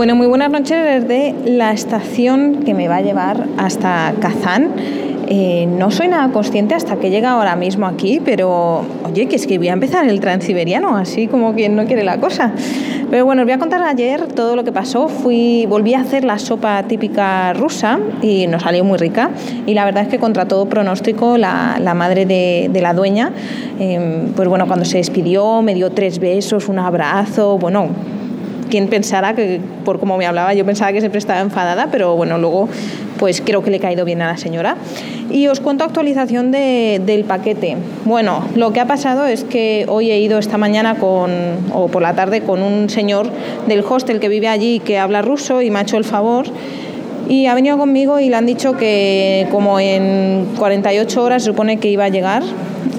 Bueno, muy buenas noches desde la estación que me va a llevar hasta Kazán. Eh, no soy nada consciente hasta que llega ahora mismo aquí, pero oye, que es que voy a empezar el transiberiano, así como quien no quiere la cosa. Pero bueno, os voy a contar ayer todo lo que pasó. Fui, volví a hacer la sopa típica rusa y nos salió muy rica. Y la verdad es que contra todo pronóstico, la, madre de, la dueña, em, pues bueno, cuando se despidió, me dio tres besos, un abrazo, bueno, quién pensara que por cómo me hablaba, yo pensaba que siempre estaba enfadada, pero bueno, luego pues creo que le he caído bien a la señora. Y os cuento actualización del paquete. Bueno, lo que ha pasado es que hoy he ido esta mañana con, o por la tarde con un señor del hostel que vive allí que habla ruso y me ha hecho el favor. Y ha venido conmigo y le han dicho que como en 48 horas se supone que iba a llegar.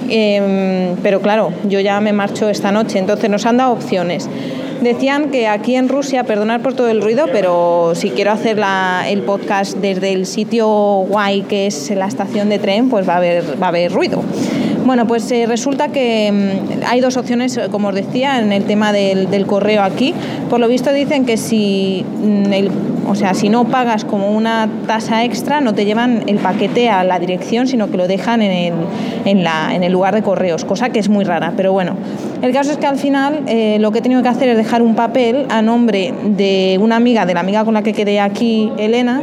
Em, pero claro, yo ya me marcho esta noche, entonces nos han dado opciones Decían que aquí en Rusia, perdonar por todo el ruido, pero si quiero hacer el podcast desde el sitio guay que es la estación de tren, pues va a haber, va a haber ruido. Bueno, pues eh, resulta que mm, hay dos opciones, como os decía, en el tema del, del correo aquí. Por lo visto dicen que si mm, el o sea, si no pagas como una tasa extra, no te llevan el paquete a la dirección, sino que lo dejan en el, en el lugar de correos, cosa que es muy rara. Pero bueno, el caso es que al final eh, lo que he tenido que hacer es dejar un papel a nombre de una amiga, de la amiga con la que quedé aquí, Elena,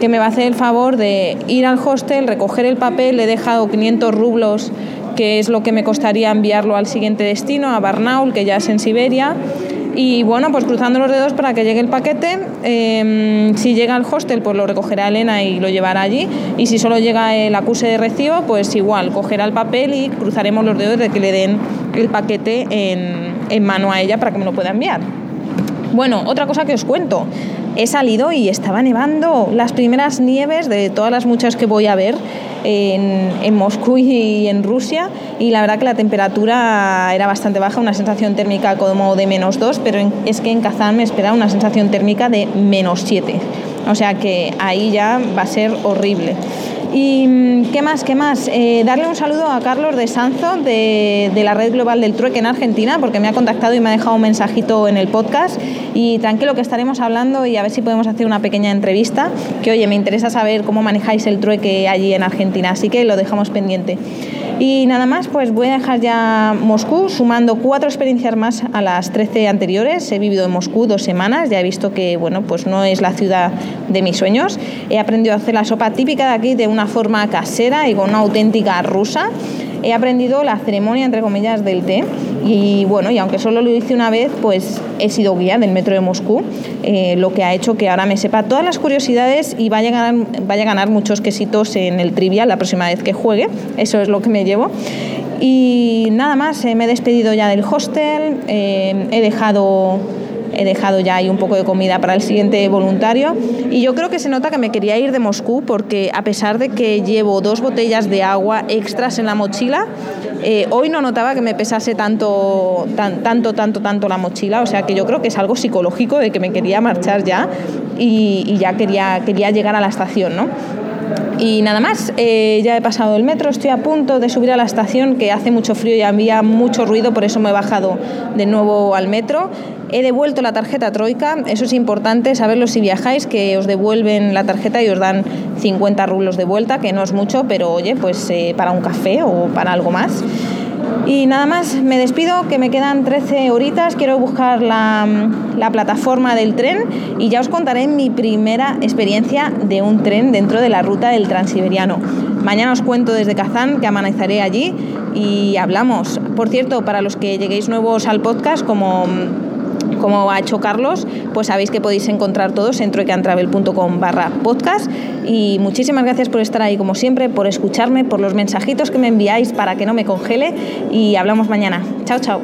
que me va a hacer el favor de ir al hostel, recoger el papel, le he dejado 500 rublos, que es lo que me costaría enviarlo al siguiente destino, a Barnaul, que ya es en Siberia y bueno, pues cruzando los dedos para que llegue el paquete. Em, si llega al hostel, pues lo recogerá Elena y lo llevará allí. Y si solo llega el acuse de recibo, pues igual, cogerá el papel y cruzaremos los dedos de que le den el paquete en, en mano a ella para que me lo pueda enviar. Bueno, otra cosa que os cuento. He salido y estaba nevando las primeras nieves de todas las muchas que voy a ver en, Moscú y en Rusia y la verdad que la temperatura era bastante baja, una sensación térmica como de menos 2, pero es que en Kazán me espera una sensación térmica de menos 7. O sea que ahí ya va a ser horrible. ¿Y mm, qué más? ¿Qué más? Eh, darle un saludo a Carlos de Sanzo de, la Red Global del Trueque en Argentina, porque me ha contactado y me ha dejado un mensajito en el podcast. Y tranquilo que estaremos hablando y a ver si podemos hacer una pequeña entrevista. Que oye, me interesa saber cómo manejáis el trueque allí en Argentina, así que lo dejamos pendiente. Y nada más, pues voy a dejar ya Moscú, sumando cuatro experiencias más a las 13 anteriores. He vivido en Moscú dos semanas, ya he visto que bueno, pues no es la ciudad de mis sueños. He aprendido a hacer la sopa típica de aquí de una forma casera y con una auténtica rusa. He aprendido la ceremonia, entre comillas, del té y bueno, y aunque solo lo hice una vez, pues he sido guía del metro de Moscú, eh, lo que ha hecho que ahora me sepa todas las curiosidades y vaya a, ganar, vaya a ganar muchos quesitos en el trivial la próxima vez que juegue. Eso es lo que me llevo. Y nada más, eh, me he despedido ya del hostel, eh, he dejado he dejado ya ahí un poco de comida para el siguiente voluntario y yo creo que se nota que me quería ir de Moscú porque a pesar de que llevo dos botellas de agua extras en la mochila, eh, hoy no notaba que me pesase tanto, tanto, tanto, tanto la mochila, o sea que yo creo que es algo psicológico de que me quería marchar ya y, y ya quería, quería llegar a la estación, ¿no? Y nada más, eh, ya he pasado el metro, estoy a punto de subir a la estación que hace mucho frío y había mucho ruido, por eso me he bajado de nuevo al metro. He devuelto la tarjeta Troika, eso es importante saberlo si viajáis, que os devuelven la tarjeta y os dan 50 rublos de vuelta, que no es mucho, pero oye, pues eh, para un café o para algo más. Y nada más, me despido, que me quedan 13 horitas, quiero buscar la, la, plataforma del tren y ya os contaré mi primera experiencia de un tren dentro de la ruta del Transiberiano. Mañana os cuento desde Kazán, que amaneceré allí y hablamos. Por cierto, para los que lleguéis nuevos al podcast, como como ha hecho Carlos, pues sabéis que podéis encontrar todos en truequeantravel.com barra podcast. Y muchísimas gracias por estar ahí como siempre, por escucharme, por los mensajitos que me enviáis para que no me congele y hablamos mañana. Chao, chao.